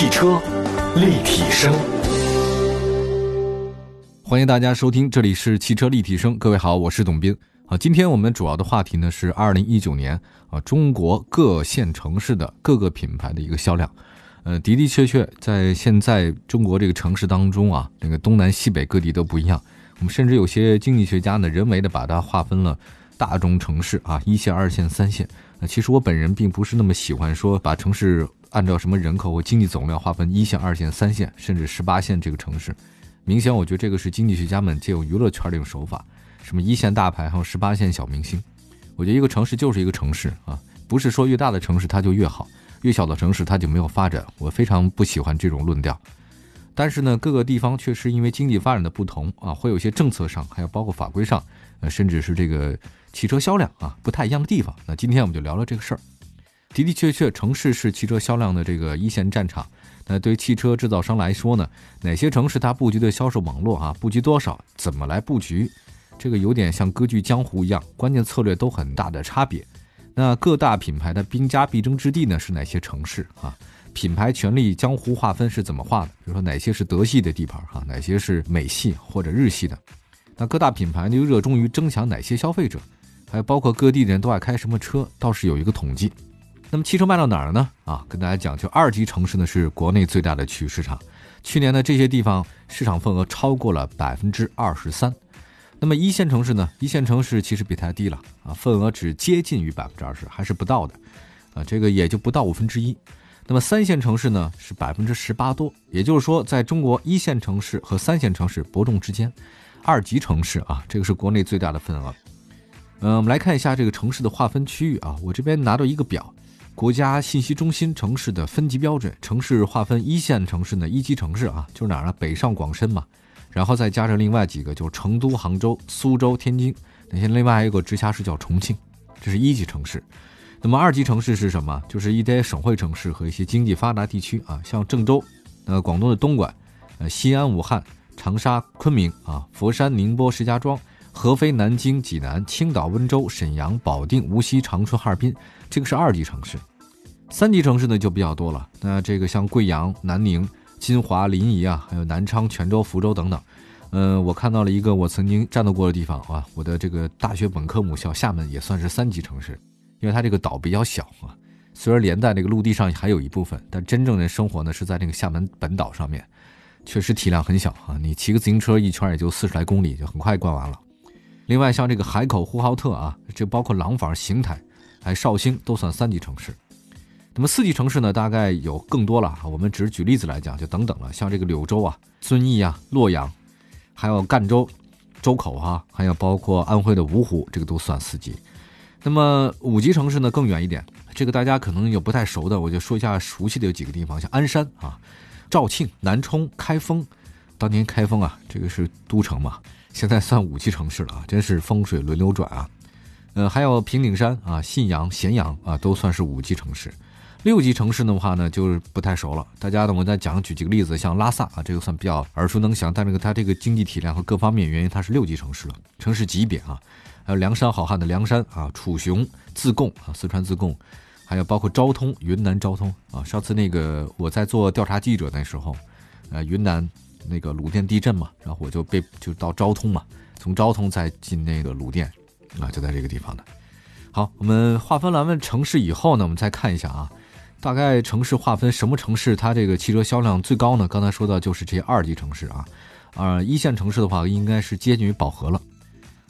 汽车立体声，欢迎大家收听，这里是汽车立体声。各位好，我是董斌啊。今天我们主要的话题呢是二零一九年啊中国各线城市的各个品牌的一个销量。呃，的的确确，在现在中国这个城市当中啊，那个东南西北各地都不一样。我们甚至有些经济学家呢，人为的把它划分了大中城市啊，一线、二线、三线。那其实我本人并不是那么喜欢说把城市按照什么人口或经济总量划分一线、二线、三线，甚至十八线这个城市。明显，我觉得这个是经济学家们借用娱乐圈的一种手法。什么一线大牌，还有十八线小明星。我觉得一个城市就是一个城市啊，不是说越大的城市它就越好。越小的城市，它就没有发展。我非常不喜欢这种论调。但是呢，各个地方确实因为经济发展的不同啊，会有一些政策上，还有包括法规上，甚至是这个汽车销量啊不太一样的地方。那今天我们就聊聊这个事儿。的的确确，城市是汽车销量的这个一线战场。那对汽车制造商来说呢，哪些城市它布局的销售网络啊，布局多少，怎么来布局，这个有点像割据江湖一样，关键策略都很大的差别。那各大品牌的兵家必争之地呢是哪些城市啊？品牌权力江湖划分是怎么划的？比如说哪些是德系的地盘哈，哪些是美系或者日系的？那各大品牌又热衷于争抢哪些消费者？还有包括各地人都爱开什么车，倒是有一个统计。那么汽车卖到哪儿呢？啊，跟大家讲，就二级城市呢是国内最大的区域市场，去年呢这些地方市场份额超过了百分之二十三。那么一线城市呢？一线城市其实比它低了啊，份额只接近于百分之二十，还是不到的，啊，这个也就不到五分之一。那么三线城市呢是百分之十八多，也就是说，在中国一线城市和三线城市伯仲之间，二级城市啊，这个是国内最大的份额。嗯，我们来看一下这个城市的划分区域啊，我这边拿到一个表，国家信息中心城市的分级标准，城市划分一线城市呢，一级城市啊，就是哪儿呢？北上广深嘛。然后再加上另外几个，就是成都、杭州、苏州、天津，那些另外还有个直辖市叫重庆，这是一级城市。那么二级城市是什么？就是一些省会城市和一些经济发达地区啊，像郑州，呃，广东的东莞，呃，西安、武汉、长沙、昆明啊，佛山、宁波、石家庄、合肥、南京、济南、青岛、温州、沈阳、保定、无锡、长春、哈尔滨，这个是二级城市。三级城市呢就比较多了，那这个像贵阳、南宁。金华、临沂啊，还有南昌、泉州、福州等等，嗯，我看到了一个我曾经战斗过的地方啊，我的这个大学本科母校厦门也算是三级城市，因为它这个岛比较小啊，虽然连在那个陆地上还有一部分，但真正的生活呢是在那个厦门本岛上面，确实体量很小啊，你骑个自行车一圈也就四十来公里，就很快逛完了。另外像这个海口、呼和浩特啊，这包括廊坊、邢台，还绍兴都算三级城市。那么四级城市呢，大概有更多了我们只是举例子来讲，就等等了，像这个柳州啊、遵义啊、洛阳，还有赣州、周口哈，还有包括安徽的芜湖，这个都算四级。那么五级城市呢更远一点，这个大家可能有不太熟的，我就说一下熟悉的有几个地方，像鞍山啊、肇庆、南充、开封。当年开封啊，这个是都城嘛，现在算五级城市了啊，真是风水轮流转啊。呃，还有平顶山啊、信阳、咸阳啊，都算是五级城市。六级城市的话呢，就是不太熟了。大家呢，我再讲举几个例子，像拉萨啊，这个算比较耳熟能详。但这个它这个经济体量和各方面原因，它是六级城市了，城市级别啊。还有梁山好汉的梁山啊，楚雄自贡啊，四川自贡，还有包括昭通，云南昭通啊。上次那个我在做调查记者那时候，呃，云南那个鲁甸地震嘛，然后我就被就到昭通嘛，从昭通再进那个鲁甸啊，就在这个地方的。好，我们划分完了城市以后呢，我们再看一下啊。大概城市划分什么城市它这个汽车销量最高呢？刚才说到就是这些二级城市啊，啊一线城市的话应该是接近于饱和了。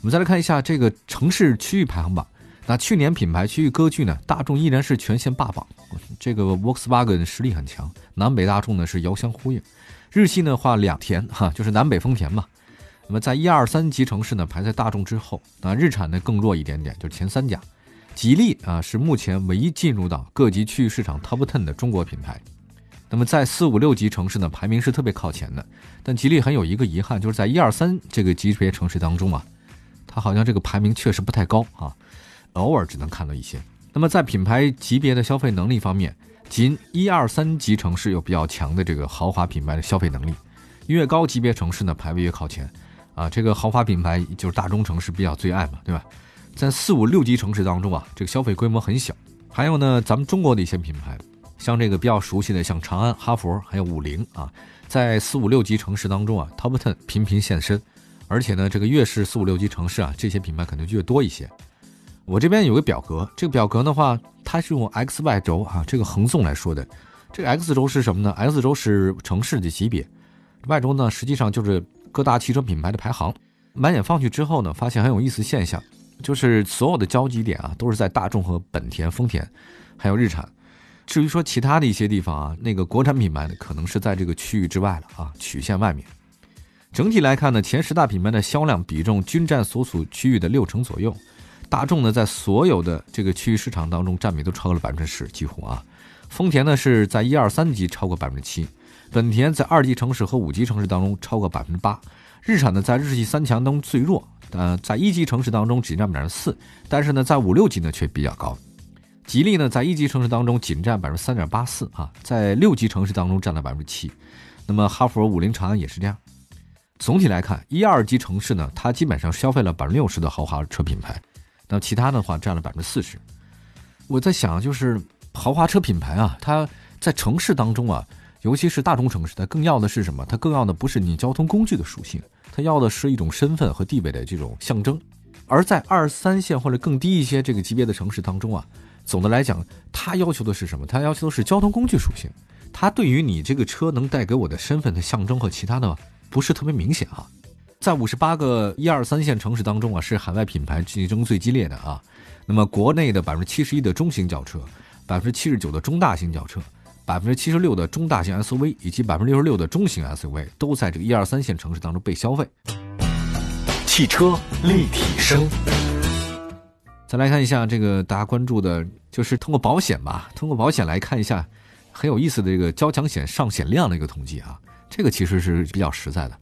我们再来看一下这个城市区域排行榜。那去年品牌区域割据呢，大众依然是全线霸榜。这个 Volkswagen 实力很强，南北大众呢是遥相呼应。日系呢话两田哈，就是南北丰田嘛。那么在一二三级城市呢排在大众之后，那日产呢更弱一点点，就是前三甲。吉利啊，是目前唯一进入到各级区域市场 top ten 的中国品牌。那么在四五六级城市呢，排名是特别靠前的。但吉利很有一个遗憾，就是在一二三这个级别城市当中啊，它好像这个排名确实不太高啊，偶尔只能看到一些。那么在品牌级别的消费能力方面，仅一二三级城市有比较强的这个豪华品牌的消费能力，越高级别城市呢排位越靠前啊。这个豪华品牌就是大中城市比较最爱嘛，对吧？在四五六级城市当中啊，这个消费规模很小。还有呢，咱们中国的一些品牌，像这个比较熟悉的，像长安、哈佛还有五菱啊，在四五六级城市当中啊，Top Ten 频频现身。而且呢，这个越是四五六级城市啊，这些品牌可能就越多一些。我这边有个表格，这个表格的话，它是用 X Y 轴啊，这个横纵来说的。这个 X 轴是什么呢？X 轴是城市的级别，Y 轴呢实际上就是各大汽车品牌的排行。满眼放去之后呢，发现很有意思现象，就是所有的交集点啊，都是在大众和本田、丰田，还有日产。至于说其他的一些地方啊，那个国产品牌呢，可能是在这个区域之外了啊，曲线外面。整体来看呢，前十大品牌的销量比重均占所属区域的六成左右。大众呢，在所有的这个区域市场当中占比都超过了百分之十，几乎啊。丰田呢是在一二三级超过百分之七，本田在二级城市和五级城市当中超过百分之八。日产呢，在日系三强当中最弱，呃，在一级城市当中只占百分之四，但是呢，在五六级呢却比较高。吉利呢，在一级城市当中仅占百分之三点八四啊，在六级城市当中占了百分之七。那么哈弗、五菱、长安也是这样。总体来看，一二级城市呢，它基本上消费了百分之六十的豪华车品牌，那其他的话占了百分之四十。我在想，就是豪华车品牌啊，它在城市当中啊。尤其是大中城市，它更要的是什么？它更要的不是你交通工具的属性，它要的是一种身份和地位的这种象征。而在二三线或者更低一些这个级别的城市当中啊，总的来讲，它要求的是什么？它要求的是交通工具属性。它对于你这个车能带给我的身份的象征和其他的不是特别明显啊。在五十八个一二三线城市当中啊，是海外品牌竞争最激烈的啊。那么国内的百分之七十一的中型轿车，百分之七十九的中大型轿车。百分之七十六的中大型 SUV 以及百分之六十六的中型 SUV 都在这个一二三线城市当中被消费。汽车立体声。再来看一下这个大家关注的，就是通过保险吧，通过保险来看一下很有意思的这个交强险上险量的一个统计啊，这个其实是比较实在的。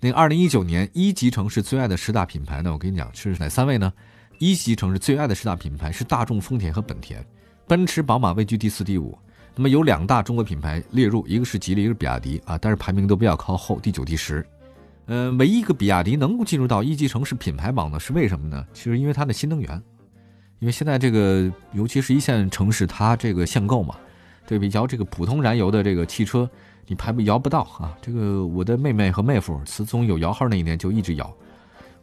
那二零一九年一级城市最爱的十大品牌呢，我跟你讲是哪三位呢？一级城市最爱的十大品牌是大众、丰田和本田，奔驰、宝马位居第四、第五。那么有两大中国品牌列入，一个是吉利，一个是比亚迪啊，但是排名都比较靠后，第九、第十。呃，唯一一个比亚迪能够进入到一级城市品牌榜的是为什么呢？其实因为它的新能源，因为现在这个尤其是一线城市，它这个限购嘛，对比较这个普通燃油的这个汽车，你排不摇不到啊。这个我的妹妹和妹夫，自从有摇号那一年就一直摇，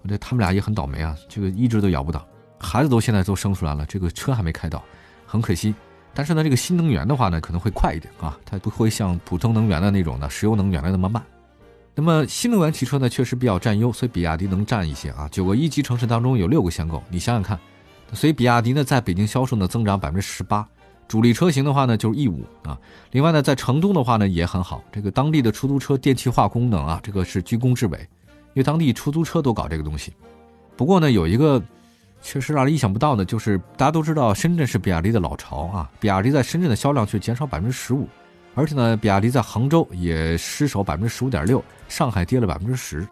我觉得他们俩也很倒霉啊，这个一直都摇不到，孩子都现在都生出来了，这个车还没开到，很可惜。但是呢，这个新能源的话呢，可能会快一点啊，它不会像普通能源的那种的石油能源的那么慢。那么新能源汽车呢，确实比较占优，所以比亚迪能占一些啊。九个一级城市当中有六个限购，你想想看。所以比亚迪呢，在北京销售呢增长百分之十八，主力车型的话呢就是 E 五啊。另外呢，在成都的话呢也很好，这个当地的出租车电气化功能啊，这个是居功至伟，因为当地出租车都搞这个东西。不过呢，有一个。确实让人意想不到的，就是大家都知道深圳是比亚迪的老巢啊，比亚迪在深圳的销量却减少百分之十五，而且呢，比亚迪在杭州也失守百分之十五点六，上海跌了百分之十，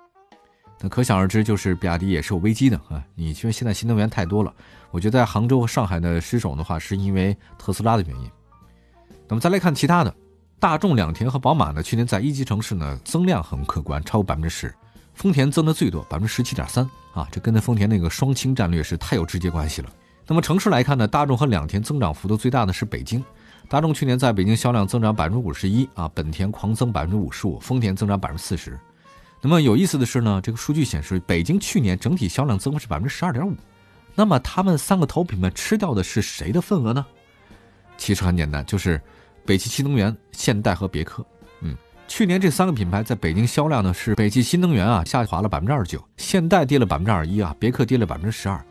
那可想而知，就是比亚迪也是有危机的啊。你因为现在新能源太多了，我觉得在杭州和上海的失守的话，是因为特斯拉的原因。那么再来看其他的，大众、两田和宝马呢，去年在一级城市呢增量很可观，超过百分之十。丰田增的最多，百分之十七点三啊，这跟那丰田那个双清战略是太有直接关系了。那么城市来看呢，大众和两田增长幅度最大的是北京，大众去年在北京销量增长百分之五十一啊，本田狂增百分之五十五，丰田增长百分之四十。那么有意思的是呢，这个数据显示，北京去年整体销量增幅是百分之十二点五。那么他们三个头品牌吃掉的是谁的份额呢？其实很简单，就是北汽新能源、现代和别克。嗯去年这三个品牌在北京销量呢是北汽新能源啊下滑了百分之二十九，现代跌了百分之二一啊，别克跌了百分之十二。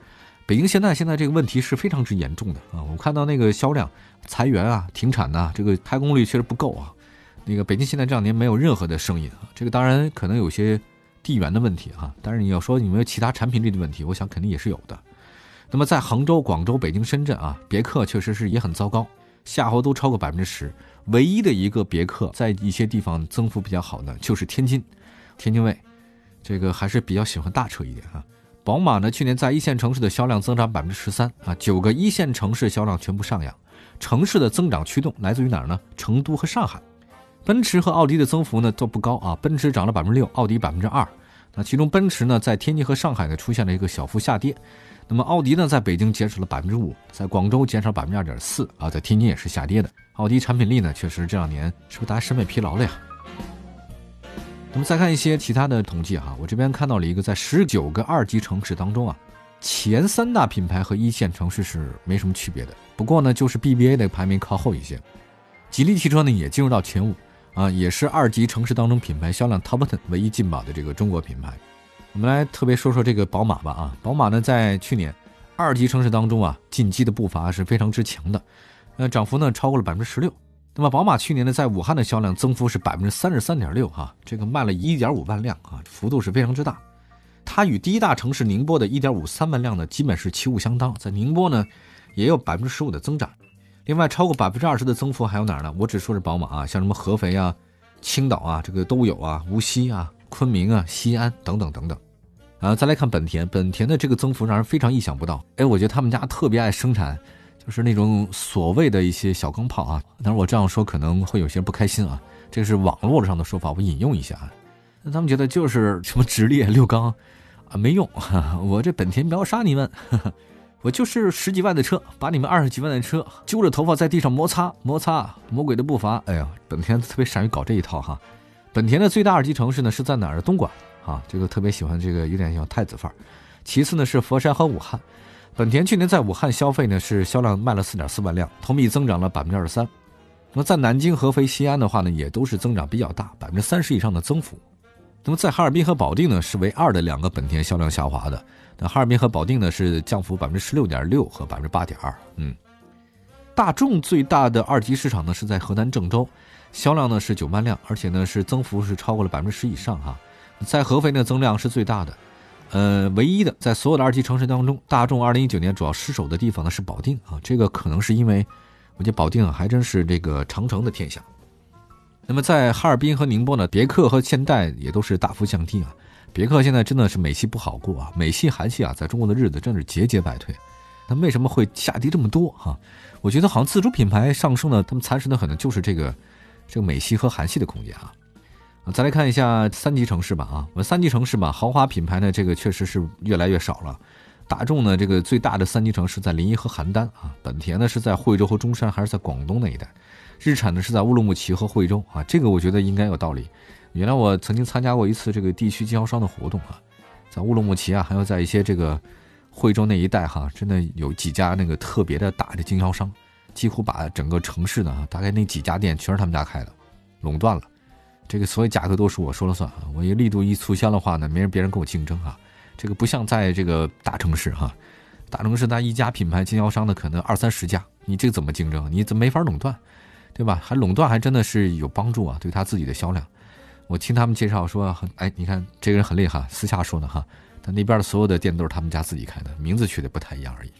北京现代现在这个问题是非常之严重的啊！我看到那个销量裁员啊、停产呐，这个开工率确实不够啊。那个北京现在这两年没有任何的生意啊，这个当然可能有些地缘的问题哈，但是你要说有没有其他产品力的问题，我想肯定也是有的。那么在杭州、广州、北京、深圳啊，别克确实是也很糟糕。下滑都超过百分之十，唯一的一个别克在一些地方增幅比较好的就是天津，天津卫，这个还是比较喜欢大车一点啊。宝马呢，去年在一线城市的销量增长百分之十三啊，九个一线城市销量全部上扬。城市的增长驱动来自于哪儿呢？成都和上海。奔驰和奥迪的增幅呢都不高啊，奔驰涨了百分之六，奥迪百分之二。那其中奔驰呢，在天津和上海呢出现了一个小幅下跌。那么奥迪呢，在北京减少了百分之五，在广州减少百分之二点四啊，在天津也是下跌的。奥迪产品力呢，确实这两年是不是大家审美疲劳了呀？那么再看一些其他的统计哈，我这边看到了一个，在十九个二级城市当中啊，前三大品牌和一线城市是没什么区别的。不过呢，就是 BBA 的排名靠后一些。吉利汽车呢也进入到前五啊，也是二级城市当中品牌销量 Top Ten 唯一进榜的这个中国品牌。我们来特别说说这个宝马吧啊，宝马呢在去年二级城市当中啊进击的步伐是非常之强的，呃，涨幅呢超过了百分之十六。那么宝马去年呢，在武汉的销量增幅是百分之三十三点六，哈，这个卖了一点五万辆啊，幅度是非常之大。它与第一大城市宁波的一点五三万辆呢，基本是旗鼓相当。在宁波呢，也有百分之十五的增长。另外，超过百分之二十的增幅还有哪儿呢？我只说是宝马啊，像什么合肥啊、青岛啊，这个都有啊，无锡啊、昆明啊、西安等等等等。啊，再来看本田，本田的这个增幅让人非常意想不到。哎，我觉得他们家特别爱生产。就是那种所谓的一些小钢炮啊，当然我这样说可能会有些不开心啊，这是网络上的说法，我引用一下啊。那他们觉得就是什么直列六缸啊没用，我这本田秒杀你们，我就是十几万的车，把你们二十几万的车揪着头发在地上摩擦摩擦，魔鬼的步伐。哎呀，本田特别善于搞这一套哈。本田的最大二级城市呢是在哪儿？东莞啊，这个特别喜欢这个有点像太子范儿。其次呢是佛山和武汉。本田去年在武汉消费呢是销量卖了四点四万辆，同比增长了百分之二十三。那么在南京、合肥、西安的话呢，也都是增长比较大，百分之三十以上的增幅。那么在哈尔滨和保定呢，是为二的两个本田销量下滑的。那哈尔滨和保定呢是降幅百分之十六点六和百分之八点二。嗯，大众最大的二级市场呢是在河南郑州，销量呢是九万辆，而且呢是增幅是超过了百分之十以上哈。在合肥呢增量是最大的。呃，唯一的在所有的二级城市当中，大众二零一九年主要失守的地方呢是保定啊，这个可能是因为，我觉得保定啊还真是这个长城的天下。那么在哈尔滨和宁波呢，别克和现代也都是大幅降低啊。别克现在真的是美系不好过啊，美系韩系啊，在中国的日子真是节节败退。那为什么会下跌这么多哈？我觉得好像自主品牌上升呢，他们蚕食的可能就是这个这个美系和韩系的空间啊。啊，再来看一下三级城市吧。啊，我们三级城市吧，豪华品牌呢，这个确实是越来越少了。大众呢，这个最大的三级城市在临沂和邯郸啊。本田呢是在惠州和中山，还是在广东那一带？日产呢是在乌鲁木齐和惠州啊。这个我觉得应该有道理。原来我曾经参加过一次这个地区经销商的活动啊，在乌鲁木齐啊，还有在一些这个惠州那一带哈，真的有几家那个特别的大的经销商，几乎把整个城市呢，大概那几家店全是他们家开的，垄断了。这个所以价格都是我说了算啊！我一力度一促销的话呢，没人别人跟我竞争啊。这个不像在这个大城市哈，大城市那一家品牌经销商的可能二三十家，你这怎么竞争？你怎么没法垄断，对吧？还垄断还真的是有帮助啊，对他自己的销量。我听他们介绍说，很哎，你看这个人很厉害，私下说的哈，他那边的所有的店都是他们家自己开的，名字取的不太一样而已。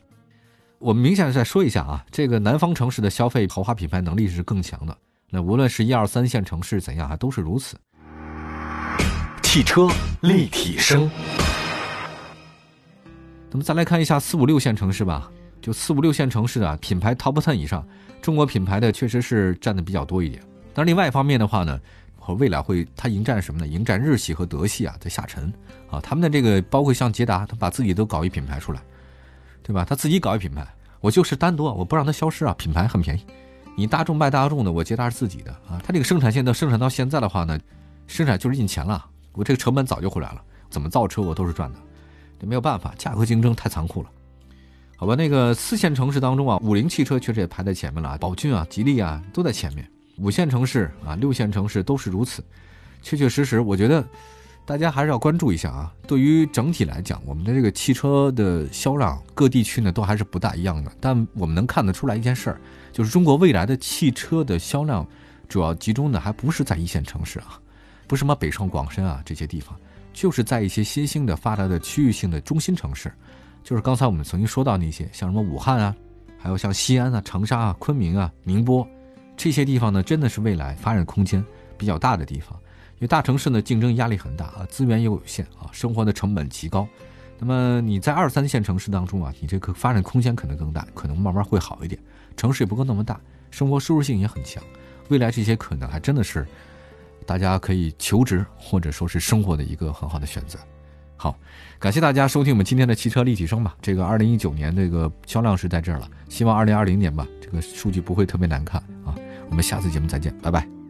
我们明显再说一下啊，这个南方城市的消费豪华品牌能力是更强的。那无论是一二三线城市怎样啊，都是如此。汽车立体声。那么再来看一下四五六线城市吧，就四五六线城市啊，品牌 top ten 以上，中国品牌的确实是占的比较多一点。但是另外一方面的话呢，和未来会它迎战什么呢？迎战日系和德系啊，在下沉啊。他们的这个包括像捷达，他把自己都搞一品牌出来，对吧？他自己搞一品牌，我就是单独，我不让它消失啊，品牌很便宜。你大众卖大众的，我捷达是自己的啊。它这个生产线到生产到现在的话呢，生产就是印钱了，我这个成本早就回来了，怎么造车我都是赚的，这没有办法，价格竞争太残酷了。好吧，那个四线城市当中啊，五菱汽车确实也排在前面了，宝骏啊、吉利啊都在前面。五线城市啊、六线城市都是如此，确确实实，我觉得大家还是要关注一下啊。对于整体来讲，我们的这个汽车的销量，各地区呢都还是不大一样的，但我们能看得出来一件事儿。就是中国未来的汽车的销量，主要集中的还不是在一线城市啊，不是什么北上广深啊这些地方，就是在一些新兴的发达的区域性的中心城市，就是刚才我们曾经说到那些，像什么武汉啊，还有像西安啊、长沙啊、昆明啊、宁波这些地方呢，真的是未来发展空间比较大的地方。因为大城市呢竞争压力很大啊，资源又有限啊，生活的成本极高。那么你在二三线城市当中啊，你这个发展空间可能更大，可能慢慢会好一点。城市也不够那么大，生活舒适性也很强，未来这些可能还真的是大家可以求职或者说是生活的一个很好的选择。好，感谢大家收听我们今天的汽车立体声吧。这个二零一九年这个销量是在这儿了，希望二零二零年吧，这个数据不会特别难看啊。我们下次节目再见，拜拜。